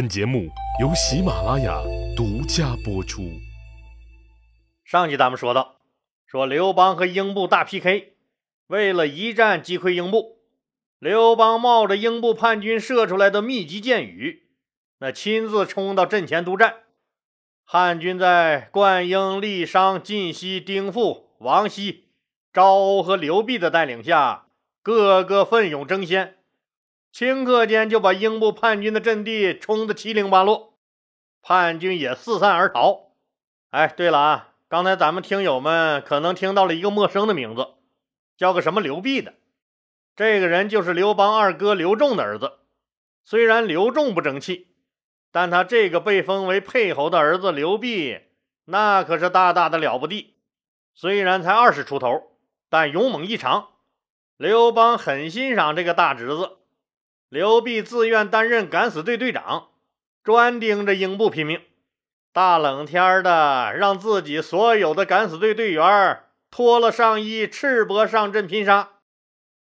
本节目由喜马拉雅独家播出。上集咱们说到，说刘邦和英布大 PK，为了一战击溃英布，刘邦冒着英布叛军射出来的密集箭雨，那亲自冲到阵前督战。汉军在灌婴、郦商、晋西、丁富、王熙、赵欧和刘濞的带领下，个个奋勇争先。顷刻间就把英布叛军的阵地冲得七零八落，叛军也四散而逃。哎，对了啊，刚才咱们听友们可能听到了一个陌生的名字，叫个什么刘濞的。这个人就是刘邦二哥刘仲的儿子。虽然刘仲不争气，但他这个被封为沛侯的儿子刘濞，那可是大大的了不地。虽然才二十出头，但勇猛异常。刘邦很欣赏这个大侄子。刘濞自愿担任敢死队队长，专盯着英布拼命。大冷天的，让自己所有的敢死队队员脱了上衣，赤膊上阵拼杀。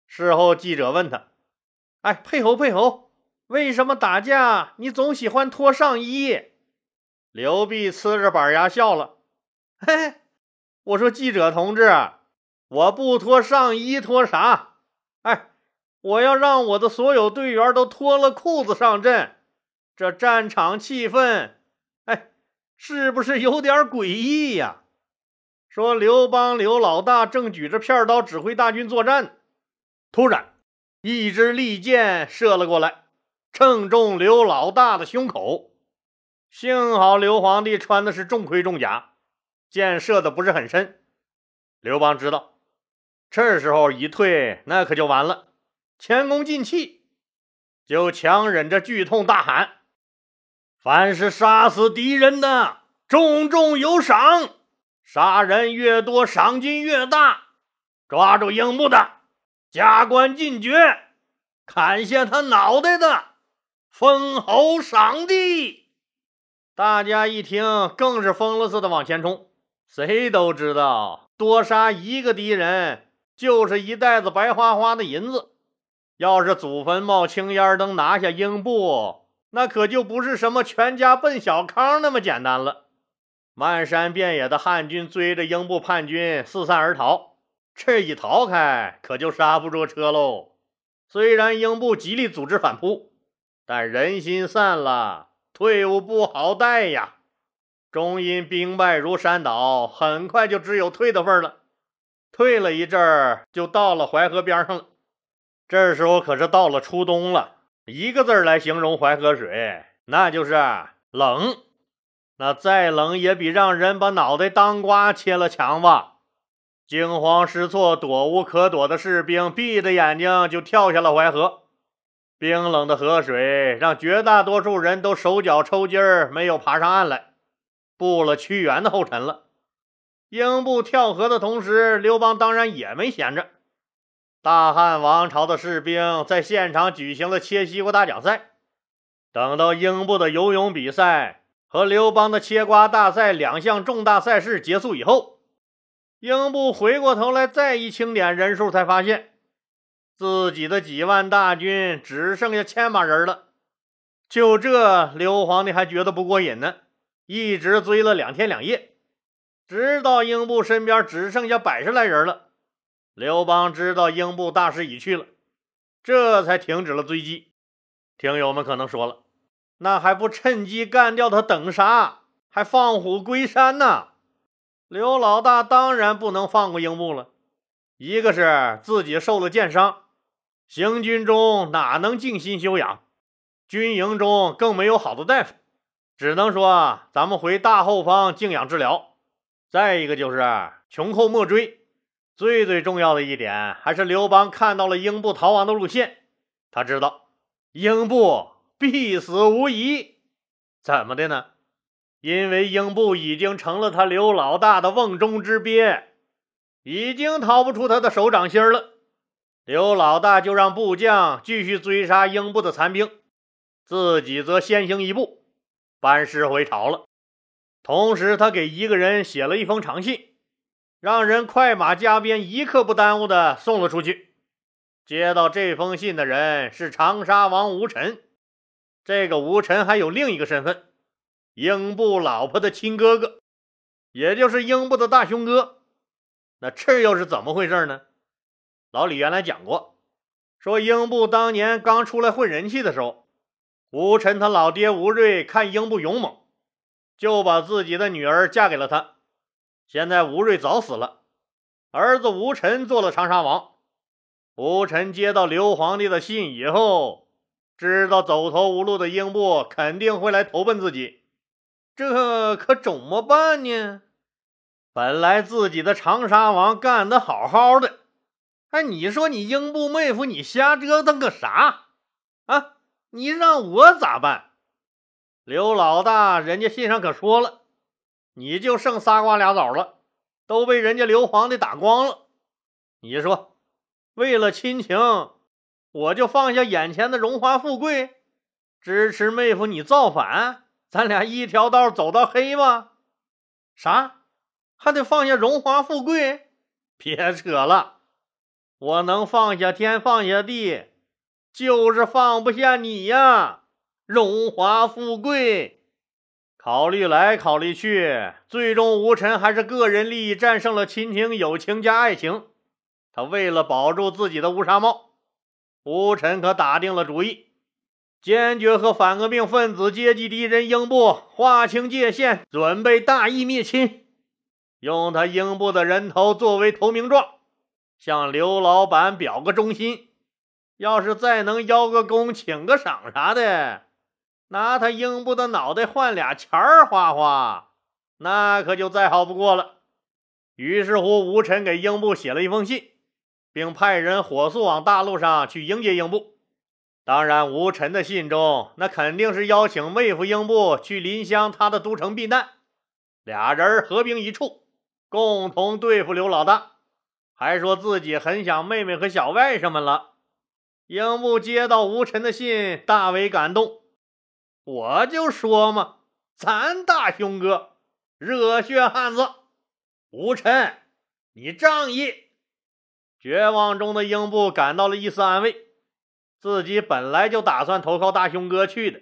事后，记者问他：“哎，配侯，配侯，为什么打架你总喜欢脱上衣？”刘濞呲着板牙笑了：“嘿，我说记者同志，我不脱上衣脱啥？”我要让我的所有队员都脱了裤子上阵，这战场气氛，哎，是不是有点诡异呀？说刘邦刘老大正举着片刀指挥大军作战，突然一支利箭射了过来，正中刘老大的胸口。幸好刘皇帝穿的是重盔重甲，箭射的不是很深。刘邦知道，这时候一退，那可就完了。前功尽弃，就强忍着剧痛大喊：“凡是杀死敌人的，重重有赏；杀人越多，赏金越大。抓住英布的，加官进爵；砍下他脑袋的，封侯赏地。”大家一听，更是疯了似的往前冲。谁都知道，多杀一个敌人，就是一袋子白花花的银子。要是祖坟冒青烟，能拿下英布，那可就不是什么全家奔小康那么简单了。漫山遍野的汉军追着英布叛军四散而逃，这一逃开，可就刹不住车喽。虽然英布极力组织反扑，但人心散了，退伍不好带呀。终因兵败如山倒，很快就只有退的份了。退了一阵儿，就到了淮河边上了。这时候可是到了初冬了，一个字来形容淮河水，那就是冷。那再冷也比让人把脑袋当瓜切了强吧？惊慌失措、躲无可躲的士兵闭着眼睛就跳下了淮河。冰冷的河水让绝大多数人都手脚抽筋儿，没有爬上岸来，步了屈原的后尘了。英布跳河的同时，刘邦当然也没闲着。大汉王朝的士兵在现场举行了切西瓜大奖赛。等到英布的游泳比赛和刘邦的切瓜大赛两项重大赛事结束以后，英布回过头来再一清点人数，才发现自己的几万大军只剩下千把人了。就这，刘皇帝还觉得不过瘾呢，一直追了两天两夜，直到英布身边只剩下百十来人了。刘邦知道英布大势已去了，这才停止了追击。听友们可能说了，那还不趁机干掉他，等啥？还放虎归山呢？刘老大当然不能放过英布了。一个是自己受了箭伤，行军中哪能静心休养？军营中更没有好的大夫，只能说咱们回大后方静养治疗。再一个就是穷寇莫追。最最重要的一点，还是刘邦看到了英布逃亡的路线，他知道英布必死无疑。怎么的呢？因为英布已经成了他刘老大的瓮中之鳖，已经逃不出他的手掌心了。刘老大就让部将继续追杀英布的残兵，自己则先行一步，班师回朝了。同时，他给一个人写了一封长信。让人快马加鞭，一刻不耽误的送了出去。接到这封信的人是长沙王吴臣。这个吴臣还有另一个身份，英布老婆的亲哥哥，也就是英布的大兄哥。那这又是怎么回事呢？老李原来讲过，说英布当年刚出来混人气的时候，吴臣他老爹吴瑞看英布勇猛，就把自己的女儿嫁给了他。现在吴瑞早死了，儿子吴臣做了长沙王。吴臣接到刘皇帝的信以后，知道走投无路的英布肯定会来投奔自己，这可怎么办呢？本来自己的长沙王干得好好的，哎，你说你英布妹夫，你瞎折腾个啥啊？你让我咋办？刘老大，人家信上可说了，你就剩仨瓜俩枣了，都被人家刘皇帝打光了。你说？为了亲情，我就放下眼前的荣华富贵，支持妹夫你造反，咱俩一条道走到黑吗？啥？还得放下荣华富贵？别扯了，我能放下天，放下地，就是放不下你呀！荣华富贵，考虑来考虑去，最终吴尘还是个人利益战胜了亲情、友情加爱情。他为了保住自己的乌纱帽，吴臣可打定了主意，坚决和反革命分子、阶级敌人英布划清界限，准备大义灭亲，用他英布的人头作为投名状，向刘老板表个忠心。要是再能邀个功、请个赏啥的，拿他英布的脑袋换俩钱儿花花，那可就再好不过了。于是乎，吴臣给英布写了一封信。并派人火速往大路上去迎接英布。当然，吴臣的信中那肯定是邀请妹夫英布去临湘他的都城避难，俩人合兵一处，共同对付刘老大。还说自己很想妹妹和小外甥们了。英布接到吴臣的信，大为感动。我就说嘛，咱大兄哥，热血汉子，吴臣，你仗义。绝望中的英布感到了一丝安慰，自己本来就打算投靠大兄哥去的，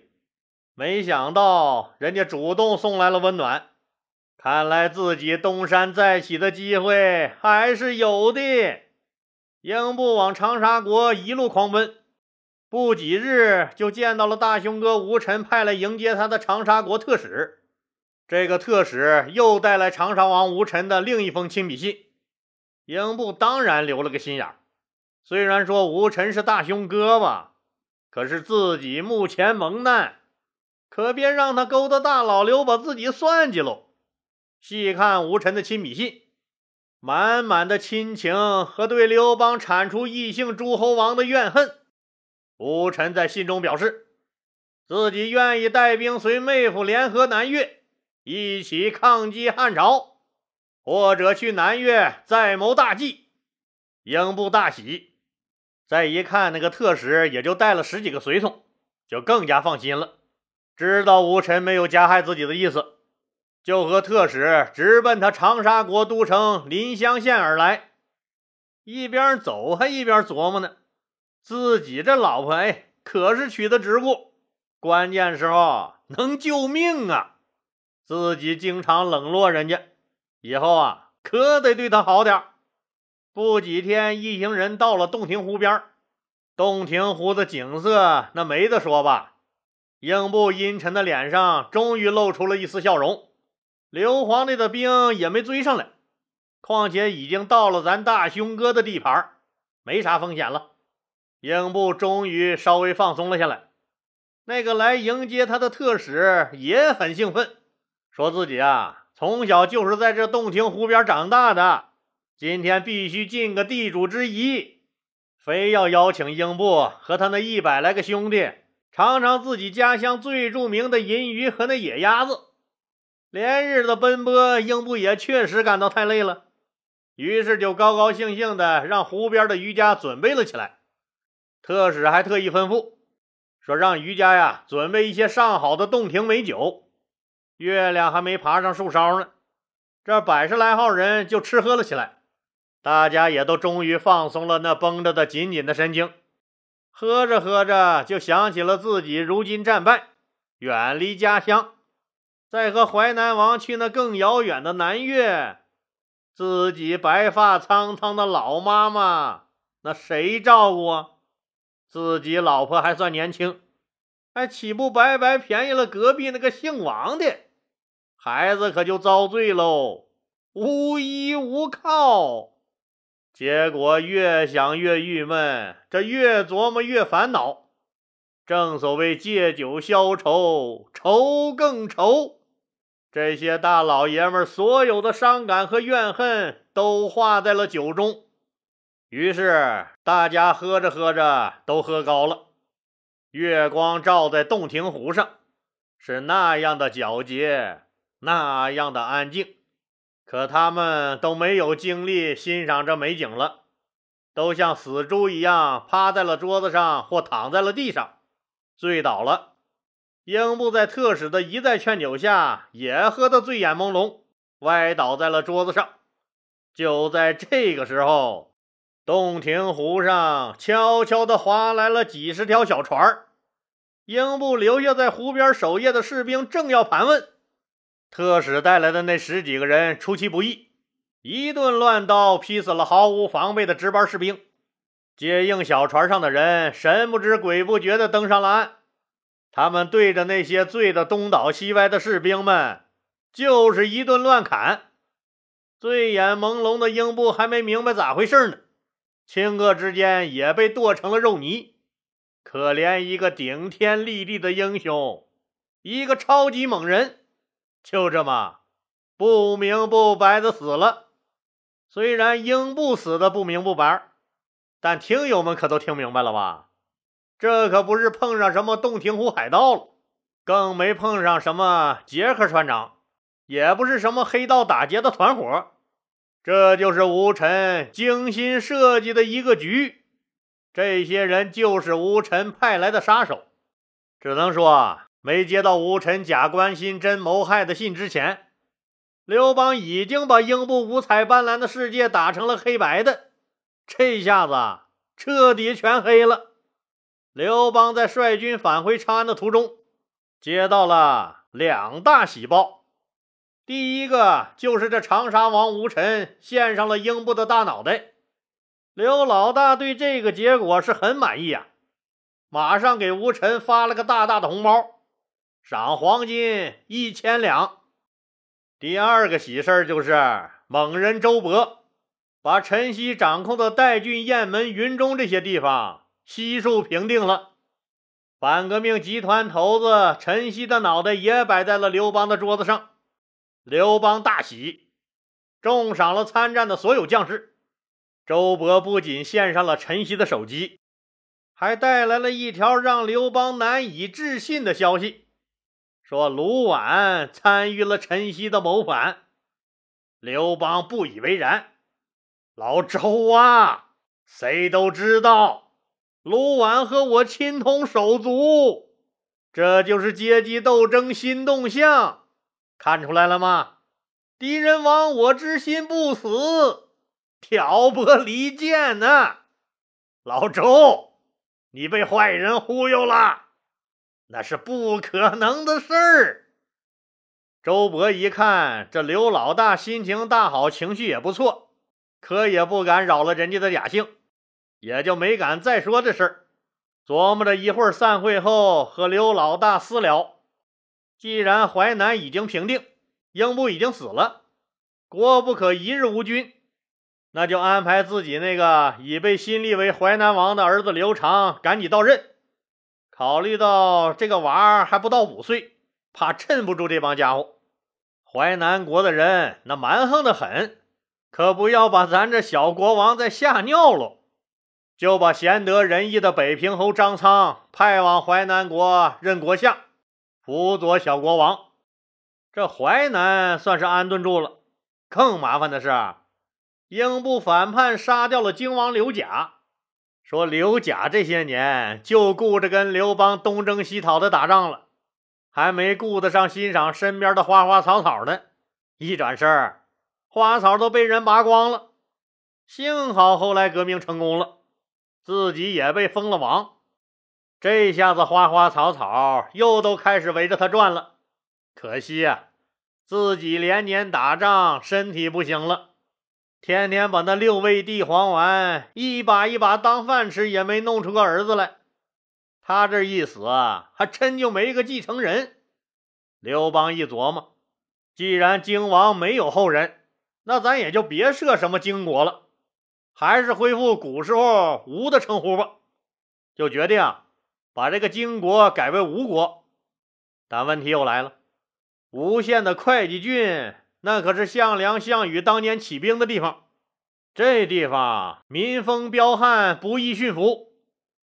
没想到人家主动送来了温暖，看来自己东山再起的机会还是有的。英布往长沙国一路狂奔，不几日就见到了大兄哥吴臣派来迎接他的长沙国特使，这个特使又带来长沙王吴臣的另一封亲笔信。英布当然留了个心眼儿，虽然说吴臣是大兄哥吧，可是自己目前蒙难，可别让他勾搭大老刘把自己算计喽。细看吴臣的亲笔信，满满的亲情和对刘邦铲除异姓诸侯王的怨恨。吴臣在信中表示，自己愿意带兵随妹夫联合南越，一起抗击汉朝。或者去南越再谋大计，英布大喜。再一看那个特使，也就带了十几个随从，就更加放心了。知道吴臣没有加害自己的意思，就和特使直奔他长沙国都城临湘县而来。一边走还一边琢磨呢，自己这老婆哎，可是娶的直顾，关键时候能救命啊！自己经常冷落人家。以后啊，可得对他好点不几天，一行人到了洞庭湖边洞庭湖的景色那没得说吧？英布阴沉的脸上终于露出了一丝笑容。刘皇帝的兵也没追上来，况且已经到了咱大兄哥的地盘，没啥风险了。英布终于稍微放松了下来。那个来迎接他的特使也很兴奋，说自己啊。从小就是在这洞庭湖边长大的，今天必须尽个地主之谊，非要邀请英布和他那一百来个兄弟尝尝自己家乡最著名的银鱼和那野鸭子。连日的奔波，英布也确实感到太累了，于是就高高兴兴的让湖边的渔家准备了起来。特使还特意吩咐说，让渔家呀准备一些上好的洞庭美酒。月亮还没爬上树梢呢，这百十来号人就吃喝了起来。大家也都终于放松了那绷着的紧紧的神经。喝着喝着就想起了自己如今战败，远离家乡，在和淮南王去那更遥远的南越，自己白发苍苍的老妈妈，那谁照顾啊？自己老婆还算年轻，还岂不白白便宜了隔壁那个姓王的？孩子可就遭罪喽，无依无靠。结果越想越郁闷，这越琢磨越烦恼。正所谓借酒消愁，愁更愁。这些大老爷们所有的伤感和怨恨都化在了酒中。于是大家喝着喝着都喝高了。月光照在洞庭湖上，是那样的皎洁，那样的安静。可他们都没有精力欣赏这美景了，都像死猪一样趴在了桌子上或躺在了地上，醉倒了。英布在特使的一再劝酒下，也喝得醉眼朦胧，歪倒在了桌子上。就在这个时候，洞庭湖上悄悄地划来了几十条小船儿英布留下在湖边守夜的士兵正要盘问。特使带来的那十几个人出其不意，一顿乱刀劈死了毫无防备的值班士兵。接应小船上的人神不知鬼不觉地登上了岸，他们对着那些醉得东倒西歪的士兵们就是一顿乱砍。醉眼朦胧的英布还没明白咋回事呢，顷刻之间也被剁成了肉泥。可怜一个顶天立地的英雄，一个超级猛人。就这么不明不白的死了。虽然英布死的不明不白，但听友们可都听明白了吧？这可不是碰上什么洞庭湖海盗了，更没碰上什么杰克船长，也不是什么黑道打劫的团伙，这就是吴臣精心设计的一个局。这些人就是吴臣派来的杀手，只能说。没接到吴臣假关心、真谋害的信之前，刘邦已经把英布五彩斑斓的世界打成了黑白的。这下子彻底全黑了。刘邦在率军返回长安的途中，接到了两大喜报。第一个就是这长沙王吴臣献上了英布的大脑袋。刘老大对这个结果是很满意啊，马上给吴臣发了个大大的红包。赏黄金一千两。第二个喜事就是猛人周勃把陈曦掌控的代郡、雁门、云中这些地方悉数平定了。反革命集团头子陈曦的脑袋也摆在了刘邦的桌子上。刘邦大喜，重赏了参战的所有将士。周勃不仅献上了陈豨的首级，还带来了一条让刘邦难以置信的消息。说卢绾参与了陈豨的谋反，刘邦不以为然。老周啊，谁都知道卢绾和我亲同手足，这就是阶级斗争新动向，看出来了吗？敌人亡我之心不死，挑拨离间呢。老周，你被坏人忽悠了。那是不可能的事儿。周勃一看，这刘老大心情大好，情绪也不错，可也不敢扰了人家的雅兴，也就没敢再说这事儿。琢磨着一会儿散会后和刘老大私聊。既然淮南已经平定，英布已经死了，国不可一日无君，那就安排自己那个已被新立为淮南王的儿子刘长赶紧到任。考虑到这个娃儿还不到五岁，怕镇不住这帮家伙。淮南国的人那蛮横的很，可不要把咱这小国王再吓尿了。就把贤德仁义的北平侯张苍派往淮南国任国相，辅佐小国王。这淮南算是安顿住了。更麻烦的是，英布反叛，杀掉了荆王刘贾。说刘贾这些年就顾着跟刘邦东征西讨的打仗了，还没顾得上欣赏身边的花花草草呢。一转身，花草都被人拔光了。幸好后来革命成功了，自己也被封了王，这下子花花草草又都开始围着他转了。可惜呀，自己连年打仗，身体不行了，天天把那六味地黄丸一把一把当饭吃，也没弄出个儿子来。他这一死啊，还真就没个继承人。刘邦一琢磨，既然荆王没有后人，那咱也就别设什么荆国了，还是恢复古时候吴的称呼吧。就决定把这个荆国改为吴国。但问题又来了，吴县的会稽郡，那可是项梁、项羽当年起兵的地方，这地方民风彪悍，不易驯服。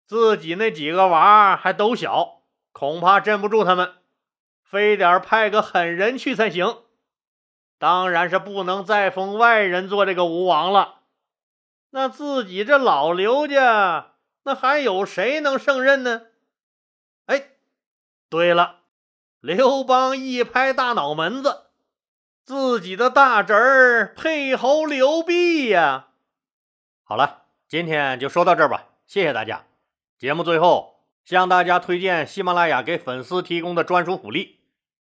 自己那几个娃还都小，恐怕镇不住他们，非得派个狠人去才行。当然是不能再封外人做这个吴王了。那自己这老刘家，那还有谁能胜任呢？对了，刘邦一拍大脑门子，自己的大侄儿沛侯刘濞呀。好了，今天就说到这儿吧，谢谢大家。节目最后向大家推荐喜马拉雅给粉丝提供的专属福利：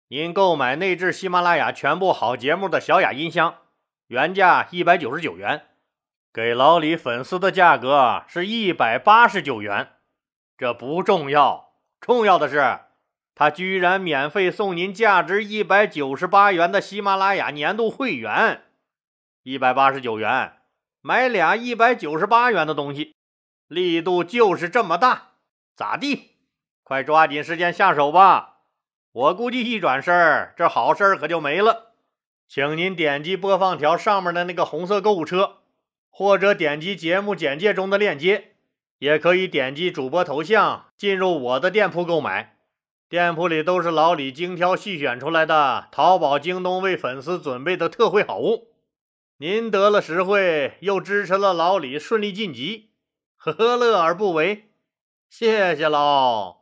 您购买内置喜马拉雅全部好节目的小雅音箱，原价一百九十九元，给老李粉丝的价格是一百八十九元。这不重要，重要的是他居然免费送您价值一百九十八元的喜马拉雅年度会员，一百八十九元买俩一百九十八元的东西。力度就是这么大，咋地？快抓紧时间下手吧！我估计一转身，这好事可就没了。请您点击播放条上面的那个红色购物车，或者点击节目简介中的链接，也可以点击主播头像进入我的店铺购买。店铺里都是老李精挑细选出来的淘宝、京东为粉丝准备的特惠好物。您得了实惠，又支持了老李顺利晋级。何乐而不为？谢谢喽。